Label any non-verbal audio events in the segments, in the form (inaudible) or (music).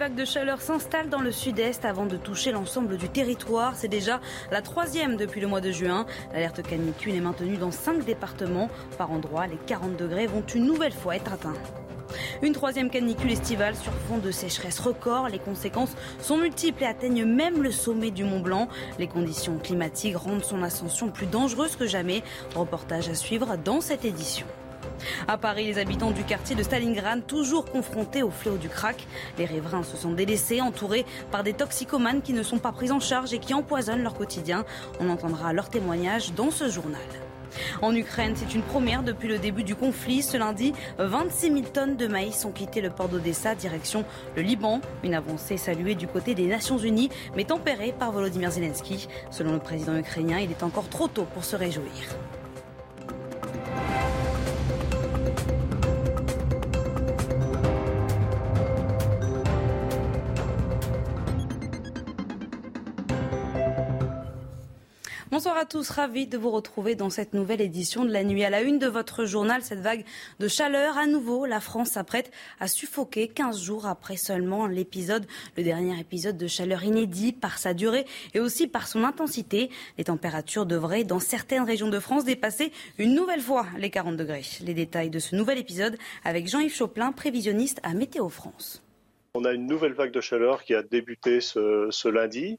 vague de chaleur s'installe dans le sud-est avant de toucher l'ensemble du territoire. C'est déjà la troisième depuis le mois de juin. L'alerte canicule est maintenue dans cinq départements. Par endroits, les 40 degrés vont une nouvelle fois être atteints. Une troisième canicule estivale sur fond de sécheresse record. Les conséquences sont multiples et atteignent même le sommet du Mont Blanc. Les conditions climatiques rendent son ascension plus dangereuse que jamais. Reportage à suivre dans cette édition. À Paris, les habitants du quartier de Stalingrad, toujours confrontés au fléau du crack. Les riverains se sont délaissés, entourés par des toxicomanes qui ne sont pas pris en charge et qui empoisonnent leur quotidien. On entendra leur témoignage dans ce journal. En Ukraine, c'est une première depuis le début du conflit. Ce lundi, 26 000 tonnes de maïs ont quitté le port d'Odessa, direction le Liban. Une avancée saluée du côté des Nations Unies, mais tempérée par Volodymyr Zelensky. Selon le président ukrainien, il est encore trop tôt pour se réjouir. À tous, ravi de vous retrouver dans cette nouvelle édition de la nuit. À la une de votre journal, cette vague de chaleur, à nouveau, la France s'apprête à suffoquer 15 jours après seulement l'épisode, le dernier épisode de chaleur inédit par sa durée et aussi par son intensité. Les températures devraient, dans certaines régions de France, dépasser une nouvelle fois les 40 degrés. Les détails de ce nouvel épisode avec Jean-Yves Choplin, prévisionniste à Météo France. On a une nouvelle vague de chaleur qui a débuté ce, lundi.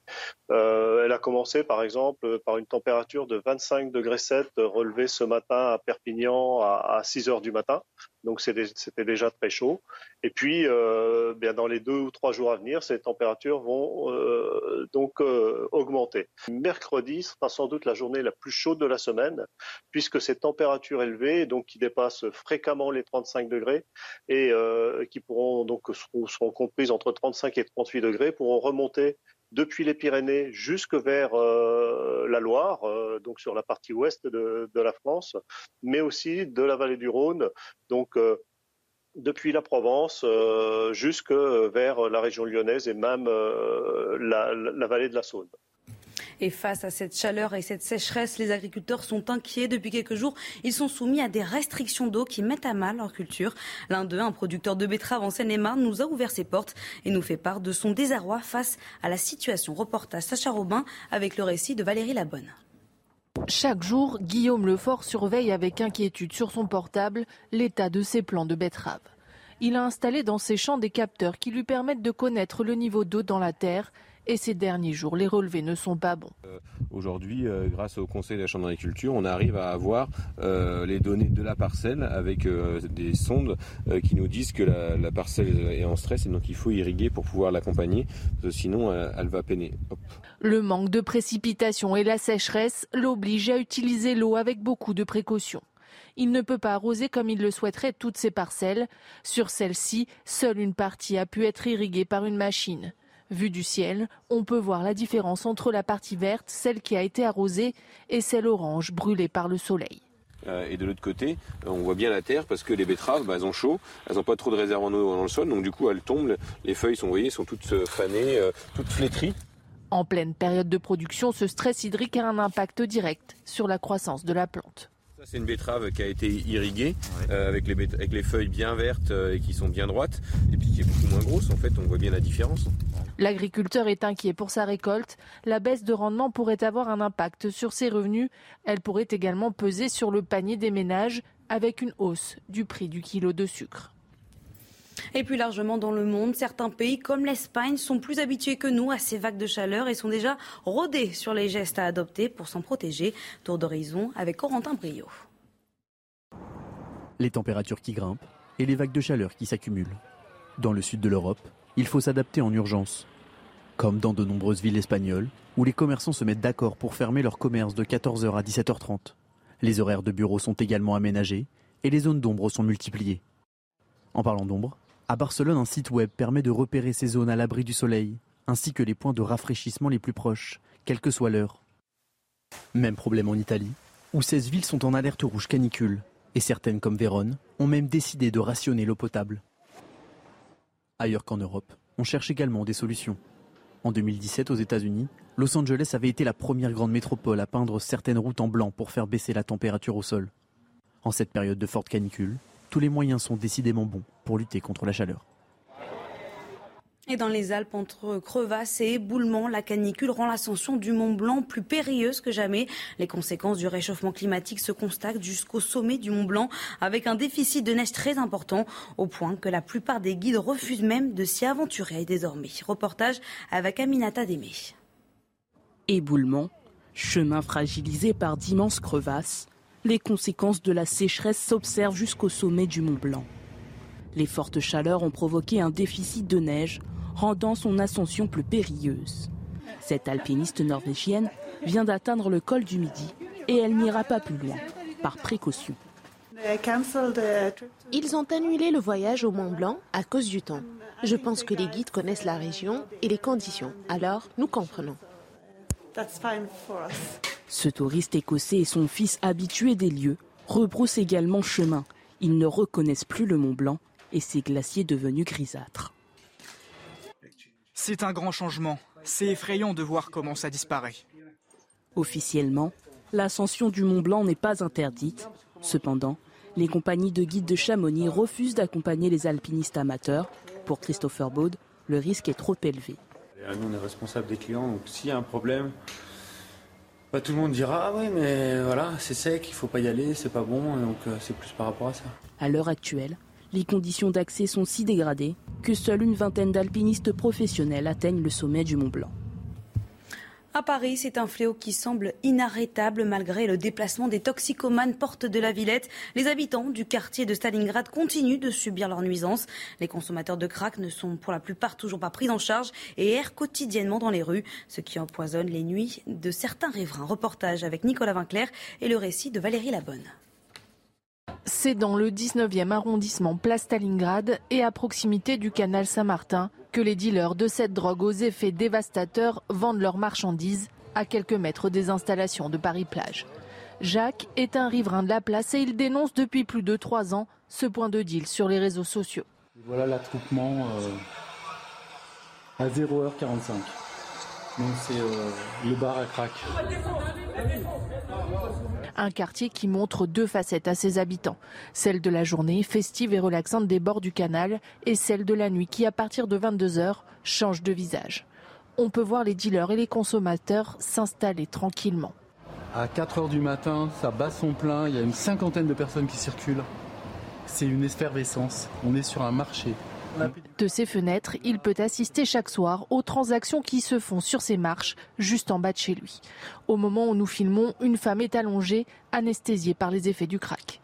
Euh, elle a commencé par exemple par une température de 25 degrés 7 relevée ce matin à Perpignan à, à 6 heures du matin donc c'était déjà très chaud. Et puis, euh, bien dans les deux ou trois jours à venir, ces températures vont euh, donc augmenter. Mercredi sera sans doute la journée la plus chaude de la semaine, puisque ces températures élevées, donc qui dépassent fréquemment les 35 degrés et qui pourront donc seront, seront comprises entre 35 et 38 degrés, pourront remonter depuis les Pyrénées jusque vers euh, la Loire, euh, donc sur la partie ouest de, la France, mais aussi de la vallée du Rhône, donc euh, depuis la Provence jusque vers la région lyonnaise et même la vallée de la Saône. Et face à cette chaleur et cette sécheresse, les agriculteurs sont inquiets. Depuis quelques jours, ils sont soumis à des restrictions d'eau qui mettent à mal leur culture. L'un d'eux, un producteur de betteraves en Seine-et-Marne, nous a ouvert ses portes et nous fait part de son désarroi face à la situation. Reportage Sacha Robin avec le récit de Valérie Labonne. Chaque jour, Guillaume Lefort surveille avec inquiétude sur son portable l'état de ses plants de betteraves. Il a installé dans ses champs des capteurs qui lui permettent de connaître le niveau d'eau dans la terre et ces derniers jours, les relevés ne sont pas bons. Euh, aujourd'hui, euh, grâce au Conseil de la Chambre d'agriculture, on arrive à avoir euh, les données de la parcelle avec des sondes qui nous disent que la, parcelle est en stress et donc il faut irriguer pour pouvoir l'accompagner, sinon elle va peiner. Le manque de précipitations et la sécheresse l'obligent à utiliser l'eau avec beaucoup de précautions. Il ne peut pas arroser comme il le souhaiterait toutes ses parcelles. Sur celle-ci, seule une partie a pu être irriguée par une machine. Vu du ciel, on peut voir la différence entre la partie verte, celle qui a été arrosée, et celle orange brûlée par le soleil. Euh, et de l'autre côté, on voit bien la terre parce que les betteraves, bah, elles ont chaud, elles n'ont pas trop de réserve en eau dans le sol, donc du coup elles tombent, les feuilles sont, voyez, sont toutes euh, fanées, euh, toutes flétries. En pleine période de production, ce stress hydrique a un impact direct sur la croissance de la plante. C'est une betterave qui a été irriguée euh, avec, les avec, les feuilles bien vertes euh, et qui sont bien droites et puis qui est beaucoup moins grosse. En fait, on voit bien la différence. L'agriculteur est inquiet pour sa récolte. La baisse de rendement pourrait avoir un impact sur ses revenus. Elle pourrait également peser sur le panier des ménages avec une hausse du prix du kilo de sucre. Et plus largement dans le monde, certains pays comme l'Espagne sont plus habitués que nous à ces vagues de chaleur et sont déjà rodés sur les gestes à adopter pour s'en protéger. Tour d'horizon avec Corentin Brio. Les températures qui grimpent et les vagues de chaleur qui s'accumulent. Dans le sud de l'Europe, il faut s'adapter en urgence. Comme dans de nombreuses villes espagnoles, où les commerçants se mettent d'accord pour fermer leur commerce de 14h à 17h30. Les horaires de bureau sont également aménagés et les zones d'ombre sont multipliées. En parlant d'ombre, à Barcelone, un site web permet de repérer ces zones à l'abri du soleil, ainsi que les points de rafraîchissement les plus proches, quelle que soit l'heure. Même problème en Italie, où 16 villes sont en alerte rouge canicule, et certaines comme Vérone ont même décidé de rationner l'eau potable. Ailleurs qu'en Europe, on cherche également des solutions. En 2017, aux États-Unis, Los Angeles avait été la première grande métropole à peindre certaines routes en blanc pour faire baisser la température au sol. En cette période de forte canicule, tous les moyens sont décidément bons pour lutter contre la chaleur. Et dans les Alpes, entre crevasses et éboulements, la canicule rend l'ascension du Mont Blanc plus périlleuse que jamais. Les conséquences du réchauffement climatique se constatent jusqu'au sommet du Mont Blanc, avec un déficit de neige très important, au point que la plupart des guides refusent même de s'y aventurer désormais. Reportage avec Aminata Démé. Éboulement, chemin fragilisé par d'immenses crevasses, les conséquences de la sécheresse s'observent jusqu'au sommet du Mont Blanc. Les fortes chaleurs ont provoqué un déficit de neige rendant son ascension plus périlleuse. Cette alpiniste norvégienne vient d'atteindre le col du Midi et elle n'ira pas plus loin, par précaution. Ils ont annulé le voyage au Mont Blanc à cause du temps. Je pense que les guides connaissent la région et les conditions, alors nous comprenons. Ce touriste écossais et son fils habitués des lieux rebroussent également chemin. Ils ne reconnaissent plus le Mont Blanc et ses glaciers devenus grisâtres. C'est un grand changement. C'est effrayant de voir comment ça disparaît. Officiellement, l'ascension du Mont Blanc n'est pas interdite. Cependant, les compagnies de guides de Chamonix refusent d'accompagner les alpinistes amateurs. Pour Christopher Baud, le risque est trop élevé. Nous, on est responsable des clients, donc s'il y a un problème, bah, tout le monde dira ah oui mais voilà c'est sec, il faut pas y aller, c'est pas bon, donc euh, c'est plus par rapport à ça. À l'heure actuelle, les conditions d'accès sont si dégradées que seule une vingtaine d'alpinistes professionnels atteignent le sommet du Mont Blanc. À Paris, c'est un fléau qui semble inarrêtable malgré le déplacement des toxicomanes porte de la Villette. Les habitants du quartier de Stalingrad continuent de subir leurs nuisances. Les consommateurs de crack ne sont pour la plupart toujours pas pris en charge et errent quotidiennement dans les rues, ce qui empoisonne les nuits de certains riverains. Reportage avec Nicolas Vinclair et le récit de Valérie Labonne. C'est dans le 19e arrondissement Place Stalingrad et à proximité du canal Saint-Martin que les dealers de cette drogue aux effets dévastateurs vendent leurs marchandises à quelques mètres des installations de Paris-Plage. Jacques est un riverain de la place et il dénonce depuis plus de trois ans ce point de deal sur les réseaux sociaux. Voilà l'attroupement euh, à 0h45. Donc c'est euh, le bar à crack. Un quartier qui montre deux facettes à ses habitants. Celle de la journée, festive et relaxante des bords du canal, et celle de la nuit qui, à partir de 22h, change de visage. On peut voir les dealers et les consommateurs s'installer tranquillement. À 4h du matin, ça bat son plein, il y a une cinquantaine de personnes qui circulent. C'est une effervescence, on est sur un marché. De ses fenêtres, il peut assister chaque soir aux transactions qui se font sur ses marches, juste en bas de chez lui. Au moment où nous filmons, une femme est allongée, anesthésiée par les effets du crack.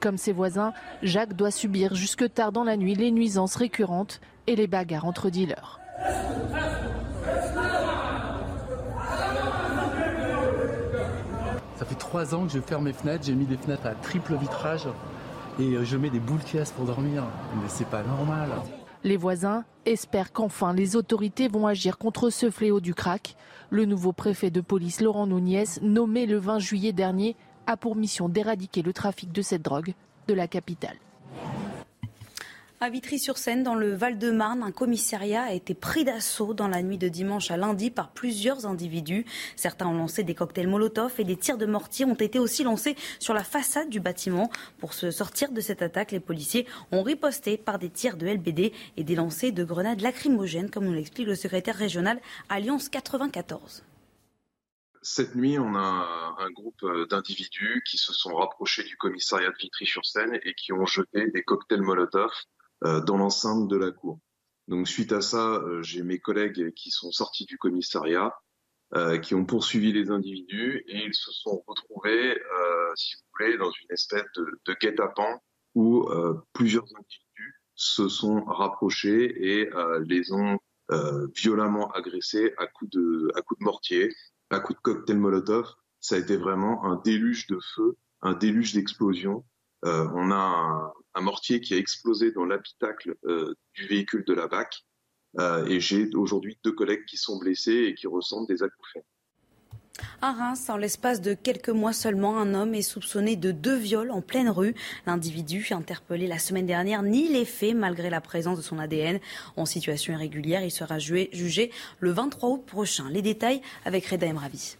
Comme ses voisins, Jacques doit subir jusque tard dans la nuit les nuisances récurrentes et les bagarres entre dealers. Ça fait trois ans que je ferme mes fenêtres, j'ai mis des fenêtres à triple vitrage et euh, je mets des boules caisses pour dormir. Mais c'est pas normal. Les voisins espèrent qu'enfin les autorités vont agir contre ce fléau du crack. Le nouveau préfet de police Laurent Nouniez, nommé le 20 juillet dernier, a pour mission d'éradiquer le trafic de cette drogue de la capitale. À Vitry-sur-Seine, dans le Val-de-Marne, un commissariat a été pris d'assaut dans la nuit de dimanche à lundi par plusieurs individus. Certains ont lancé des cocktails Molotov et des tirs de mortier ont été aussi lancés sur la façade du bâtiment. Pour se sortir de cette attaque, les policiers ont riposté par des tirs de LBD et des lancers de grenades lacrymogènes, comme nous l'explique le secrétaire régional Alliance 94. Cette nuit, on a un groupe d'individus qui se sont rapprochés du commissariat de Vitry-sur-Seine et qui ont jeté des cocktails Molotov dans l'enceinte de la cour. Donc suite à ça, j'ai mes collègues qui sont sortis du commissariat, euh, qui ont poursuivi les individus et ils se sont retrouvés, euh, si vous voulez, dans une espèce de, de guet-apens où euh, plusieurs individus se sont rapprochés et les ont violemment agressés à coups de, à coups de mortier, à coups de cocktail Molotov. Ça a été vraiment un déluge de feu, un déluge d'explosions on a un, mortier qui a explosé dans l'habitacle du véhicule de la BAC. et j'ai aujourd'hui deux collègues qui sont blessés et qui ressentent des acouphènes. À Reims, en l'espace de quelques mois seulement, un homme est soupçonné de deux viols en pleine rue. L'individu, interpellé la semaine dernière, nie les faits malgré la présence de son ADN. En situation irrégulière, il sera jugé le 23 août prochain. Les détails avec Reda Emravi.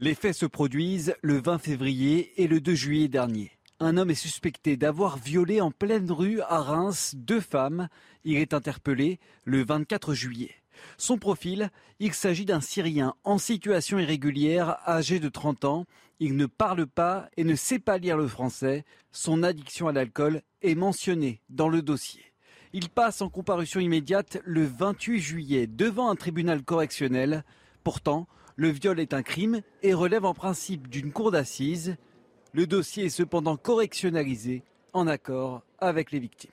Les faits se produisent le 20 février et le 2 juillet dernier. Un homme est suspecté d'avoir violé en pleine rue à Reims deux femmes. Il est interpellé le 24 juillet. Son profil, il s'agit d'un Syrien en situation irrégulière, âgé de 30 ans. Il ne parle pas et ne sait pas lire le français. Son addiction à l'alcool est mentionnée dans le dossier. Il passe en comparution immédiate le 28 juillet devant un tribunal correctionnel. Pourtant, le viol est un crime et relève en principe d'une cour d'assises. Le dossier est cependant correctionnalisé en accord avec les victimes.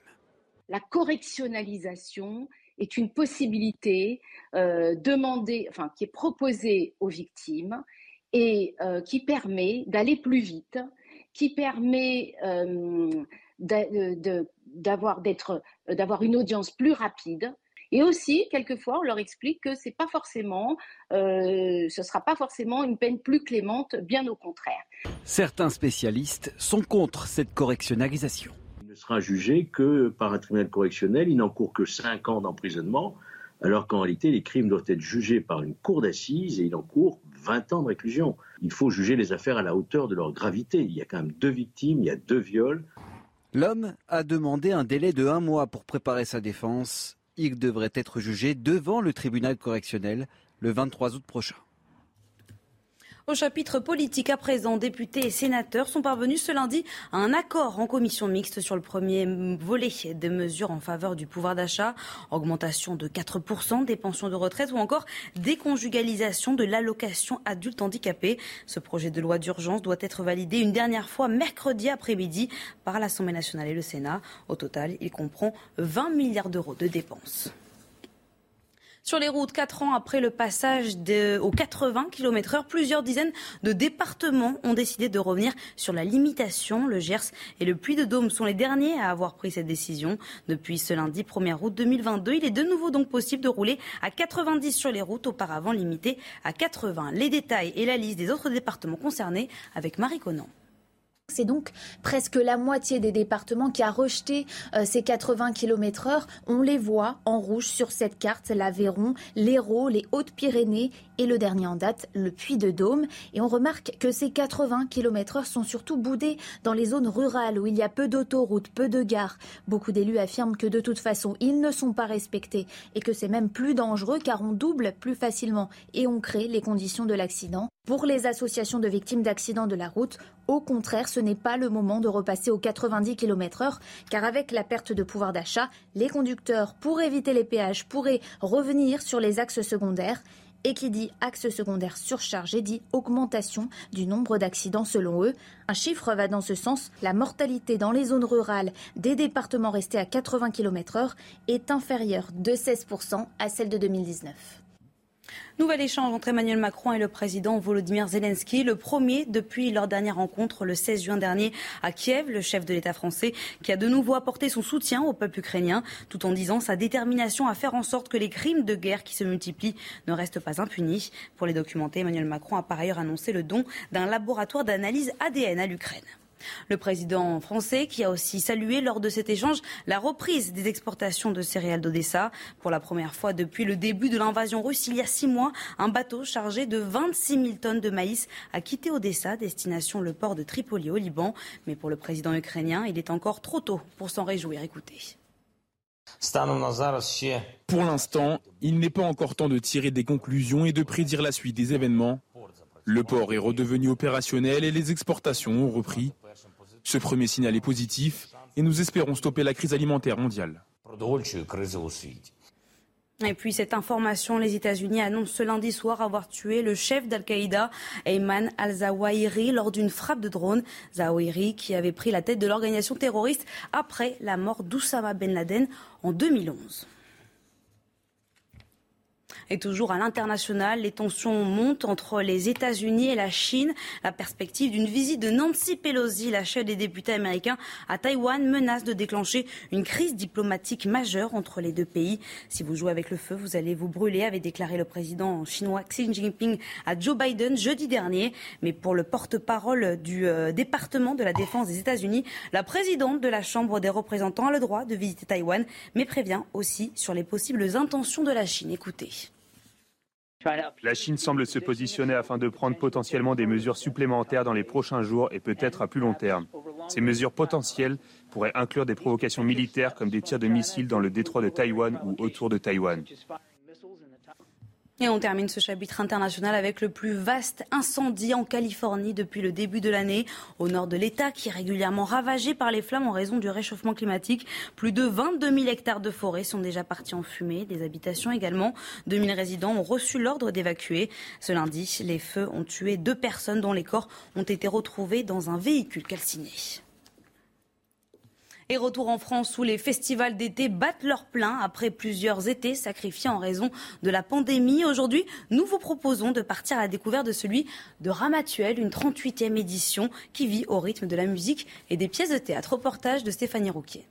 La correctionnalisation, est une possibilité euh, demandée, enfin, qui est proposée aux victimes et euh, qui permet d'aller plus vite, qui permet euh, d'avoir une audience plus rapide. Et aussi, quelquefois, on leur explique que c'est pas forcément, ce sera pas forcément une peine plus clémente, bien au contraire. Certains spécialistes sont contre cette correctionnalisation ne sera jugé que par un tribunal correctionnel. Il n'encourt que 5 ans d'emprisonnement, alors qu'en réalité, les crimes doivent être jugés par une cour d'assises et il encourt 20 ans de réclusion. Il faut juger les affaires à la hauteur de leur gravité. Il y a quand même deux victimes, il y a deux viols. L'homme a demandé un délai de un mois pour préparer sa défense. Il devrait être jugé devant le tribunal correctionnel le 23 août prochain. Au chapitre politique à présent, députés et sénateurs sont parvenus ce lundi à un accord en commission mixte sur le premier volet des mesures en faveur du pouvoir d'achat, augmentation de 4% des pensions de retraite ou encore déconjugalisation de l'allocation adulte handicapé. Ce projet de loi d'urgence doit être validé une dernière fois mercredi après-midi par l'Assemblée nationale et le Sénat. Au total, il comprend 20 milliards d'euros de dépenses. Sur les routes, quatre ans après le passage aux 80 km heure, plusieurs dizaines de départements ont décidé de revenir sur la limitation. Le Gers et le Puy-de-Dôme sont les derniers à avoir pris cette décision. Depuis ce lundi 1er août 2022, il est de nouveau donc possible de rouler à 90 sur les routes, auparavant limitées à 80. Les détails et la liste des autres départements concernés avec Marie Conan. C'est donc presque la moitié des départements qui a rejeté euh, ces 80 km heure. On les voit en rouge sur cette carte, l'Aveyron, l'Hérault, les Hautes-Pyrénées et le dernier en date, le Puy-de-Dôme. Et on remarque que ces 80 km heure sont surtout boudés dans les zones rurales où il y a peu d'autoroutes, peu de gares. Beaucoup d'élus affirment que de toute façon, ils ne sont pas respectés et que c'est même plus dangereux car on double plus facilement et on crée les conditions de l'accident. Pour les associations de victimes d'accidents de la route, au contraire, ce n'est pas le moment de repasser aux 90 km heure, car avec la perte de pouvoir d'achat, les conducteurs, pour éviter les péages, pourraient revenir sur les axes secondaires. Et qui dit axe secondaire surchargé dit augmentation du nombre d'accidents selon eux. Un chiffre va dans ce sens. La mortalité dans les zones rurales des départements restés à 80 km heure est inférieure de 16% à celle de 2019. Nouvel échange entre Emmanuel Macron et le président Volodymyr Zelensky, le premier depuis leur dernière rencontre le 16 juin dernier à Kiev, le chef de l'État français qui a de nouveau apporté son soutien au peuple ukrainien tout en disant sa détermination à faire en sorte que les crimes de guerre qui se multiplient ne restent pas impunis. Pour les documenter, Emmanuel Macron a par ailleurs annoncé le don d'un laboratoire d'analyse ADN à l'Ukraine. Le président français qui a aussi salué lors de cet échange la reprise des exportations de céréales d'Odessa. Pour la première fois depuis le début de l'invasion russe il y a six mois, un bateau chargé de 26 000 tonnes de maïs a quitté Odessa, destination le port de Tripoli au Liban. Mais pour le président ukrainien, il est encore trop tôt pour s'en réjouir. Écoutez. Pour l'instant, il n'est pas encore temps de tirer des conclusions et de prédire la suite des événements. Le port est redevenu opérationnel et les exportations ont repris. Ce premier signal est positif et nous espérons stopper la crise alimentaire mondiale. Et puis cette information, les États-Unis annoncent ce lundi soir avoir tué le chef d'Al-Qaïda, Ayman al-Zawahiri, lors d'une frappe de drone. Zawahiri qui avait pris la tête de l'organisation terroriste après la mort d'Oussama Ben Laden en 2011. Et toujours à l'international, les tensions montent entre les États-Unis et la Chine. La perspective d'une visite de Nancy Pelosi, la chef des députés américains, à Taïwan menace de déclencher une crise diplomatique majeure entre les deux pays. Si vous jouez avec le feu, vous allez vous brûler, avait déclaré le président chinois Xi Jinping à Joe Biden jeudi dernier. Mais pour le porte-parole du euh, département de la défense des États-Unis, la présidente de la Chambre des représentants a le droit de visiter Taïwan, mais prévient aussi sur les possibles intentions de la Chine. Écoutez. La Chine semble se positionner afin de prendre potentiellement des mesures supplémentaires dans les prochains jours et peut-être à plus long terme. Ces mesures potentielles pourraient inclure des provocations militaires comme des tirs de missiles dans le détroit de Taïwan ou autour de Taïwan. Et on termine ce chapitre international avec le plus vaste incendie en Californie depuis le début de l'année, au nord de l'État, qui est régulièrement ravagé par les flammes en raison du réchauffement climatique. Plus de 22 000 hectares de forêt sont déjà partis en fumée, des habitations également. 000 résidents ont reçu l'ordre d'évacuer. Ce lundi, les feux ont tué deux personnes dont les corps ont été retrouvés dans un véhicule calciné. Et retour en France où les festivals d'été battent leur plein après plusieurs étés sacrifiés en raison de la pandémie. Aujourd'hui, nous vous proposons de partir à la découverte de celui de Ramatuel, une 38e édition qui vit au rythme de la musique et des pièces de théâtre. Reportage de Stéphanie Rouquier.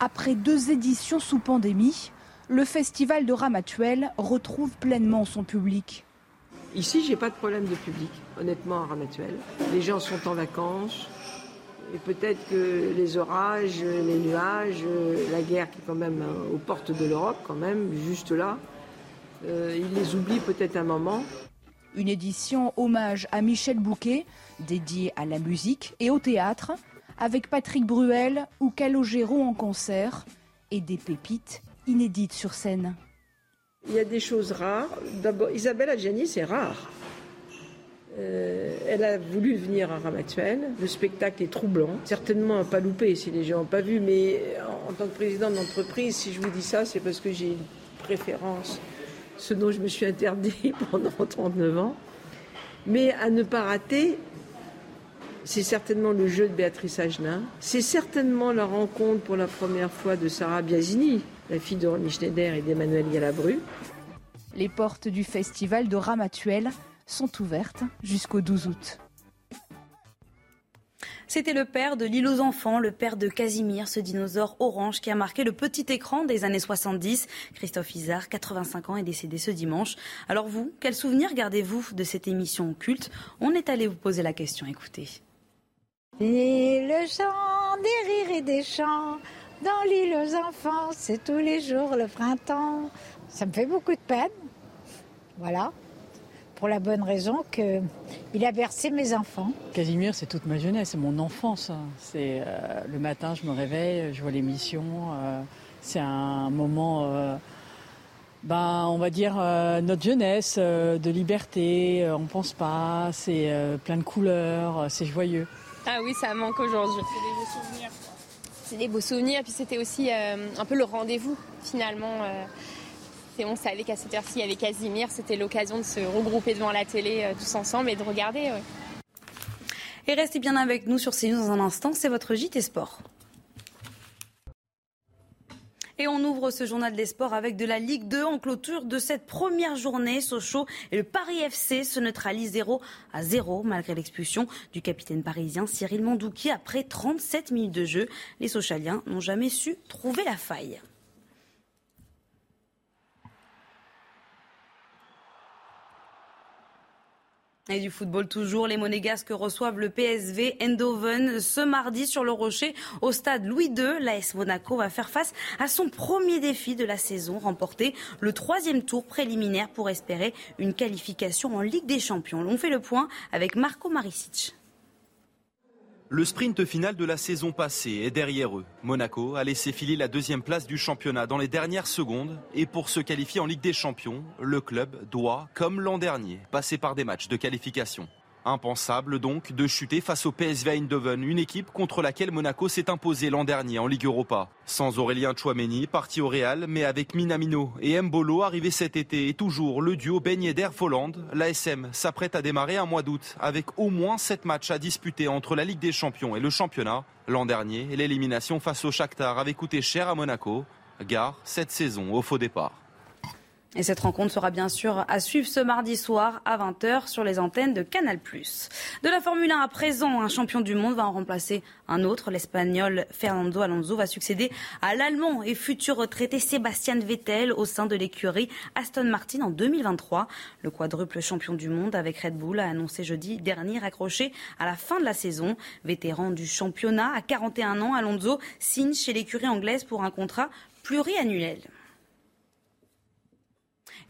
Après deux éditions sous pandémie, le festival de Ramatuel retrouve pleinement son public. Ici, j'ai pas de problème de public, honnêtement, à Ramatuel. Les gens sont en vacances, et peut-être que les orages, les nuages, la guerre qui est quand même aux portes de l'Europe, quand même, juste là, euh, ils les oublient peut-être un moment. Une édition hommage à Michel Bouquet, dédiée à la musique et au théâtre, avec Patrick Bruel ou Calogero en concert, et des pépites inédites sur scène. Il y a des choses rares. D'abord, Isabelle Adjani, c'est rare. Euh, elle a voulu venir à Ramatuel. Le spectacle est troublant. Certainement à pas louper si les gens n'ont pas vu, mais en, tant que président d'entreprise, si je vous dis ça, c'est parce que j'ai une préférence, ce dont je me suis interdit (laughs) pendant 39 ans. Mais à ne pas rater, c'est certainement le jeu de Béatrice Agenin. C'est certainement la rencontre pour la première fois de Sarah Biasini, la fille de Schneider et d'Emmanuel Galabru. Les portes du festival de Ramatuel sont ouvertes jusqu'au 12 août. C'était le père de l'île aux enfants, le père de Casimir, ce dinosaure orange qui a marqué le petit écran des années 70. Christophe Isard, 85 ans, est décédé ce dimanche. Alors vous, quel souvenir gardez-vous de cette émission culte? On est allé vous poser la question, écoutez. Et le chant des rires et des chants dans l'île aux enfants, c'est tous les jours le printemps. Ça me fait beaucoup de peine. Voilà pour la bonne raison qu'il a bercé mes enfants. Casimir, c'est toute ma jeunesse, c'est mon enfance. Hein. C'est euh, le matin, je me réveille, je vois l'émission. Euh, c'est un moment, euh, ben, on va dire notre jeunesse, de liberté. on pense pas, c'est plein de couleurs, c'est joyeux. Ah oui, ça manque aujourd'hui. C'est des beaux souvenirs. C'est des beaux souvenirs, puis c'était aussi un peu le rendez-vous finalement on savait qu'à cette heure-ci, il y avait Casimir. C'était l'occasion de se regrouper devant la télé euh, tous ensemble et de regarder. Et restez bien avec nous sur CNews dans un instant. C'est votre JT Sport. Et on ouvre ce journal des sports avec de la Ligue 2 en clôture de cette première journée. Sochaux et le Paris FC se neutralisent 0 à 0 malgré l'expulsion du capitaine parisien Cyril Mandouki après 37 minutes de jeu. Les Sochaliens n'ont jamais su trouver la faille. Et du football toujours, les Monégasques reçoivent le PSV Eindhoven ce mardi sur le Rocher au stade Louis II. L'AS Monaco va faire face à son premier défi de la saison, remporter le troisième tour préliminaire pour espérer une qualification en Ligue des Champions. On fait le point avec Marco Maricic. Le sprint final de la saison passée est derrière eux. Monaco a laissé filer la deuxième place du championnat dans les dernières secondes et pour se qualifier en Ligue des Champions, le club doit, comme l'an dernier, passer par des matchs de qualification. Impensable donc de chuter face au PSV Eindhoven, une équipe contre laquelle Monaco s'est imposé l'an dernier en Ligue Europa. Sans Aurélien Chouameni, parti au Real, mais avec Minamino et Mbolo arrivé cet été et toujours le duo Ben Yedder Folland, l'ASM s'apprête à démarrer un mois d'août avec au moins 7 matchs à disputer entre la Ligue des Champions et le championnat. L'an dernier, l'élimination face au Shakhtar avait coûté cher à Monaco. Gare cette saison au faux départ. Et cette rencontre sera bien sûr à suivre ce mardi soir à 20h sur les antennes de Canal+. De la Formule 1 à présent, un champion du monde va en remplacer un autre. L'Espagnol Fernando Alonso va succéder à l'Allemand et futur retraité Sébastien Vettel au sein de l'écurie Aston Martin en 2023. Le quadruple champion du monde avec Red Bull a annoncé jeudi dernier raccroché à la fin de la saison. Vétéran du championnat à 41 ans, Alonso signe chez l'écurie anglaise pour un contrat pluriannuel.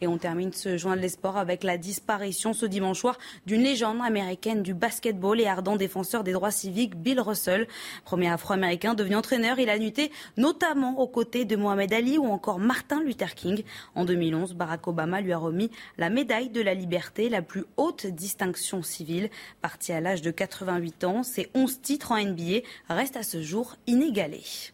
Et on termine ce journal des sports avec la disparition ce dimanche soir d'une légende américaine du basketball et ardent défenseur des droits civiques, Bill Russell. Premier afro-américain devenu entraîneur, il a lutté notamment aux côtés de Mohamed Ali ou encore Martin Luther King. En 2011, Barack Obama lui a remis la médaille de la liberté, la plus haute distinction civile. Parti à l'âge de 88 ans, ses 11 titres en NBA restent à ce jour inégalés.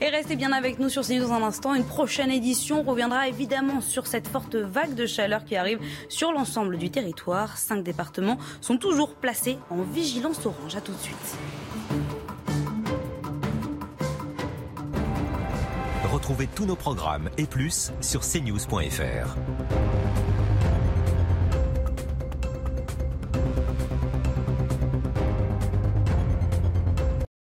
Et restez bien avec nous sur CNews dans un instant. Une prochaine édition reviendra évidemment sur cette forte vague de chaleur qui arrive sur l'ensemble du territoire. Cinq départements sont toujours placés en vigilance orange. À tout de suite. Retrouvez tous nos programmes et plus sur cnews.fr.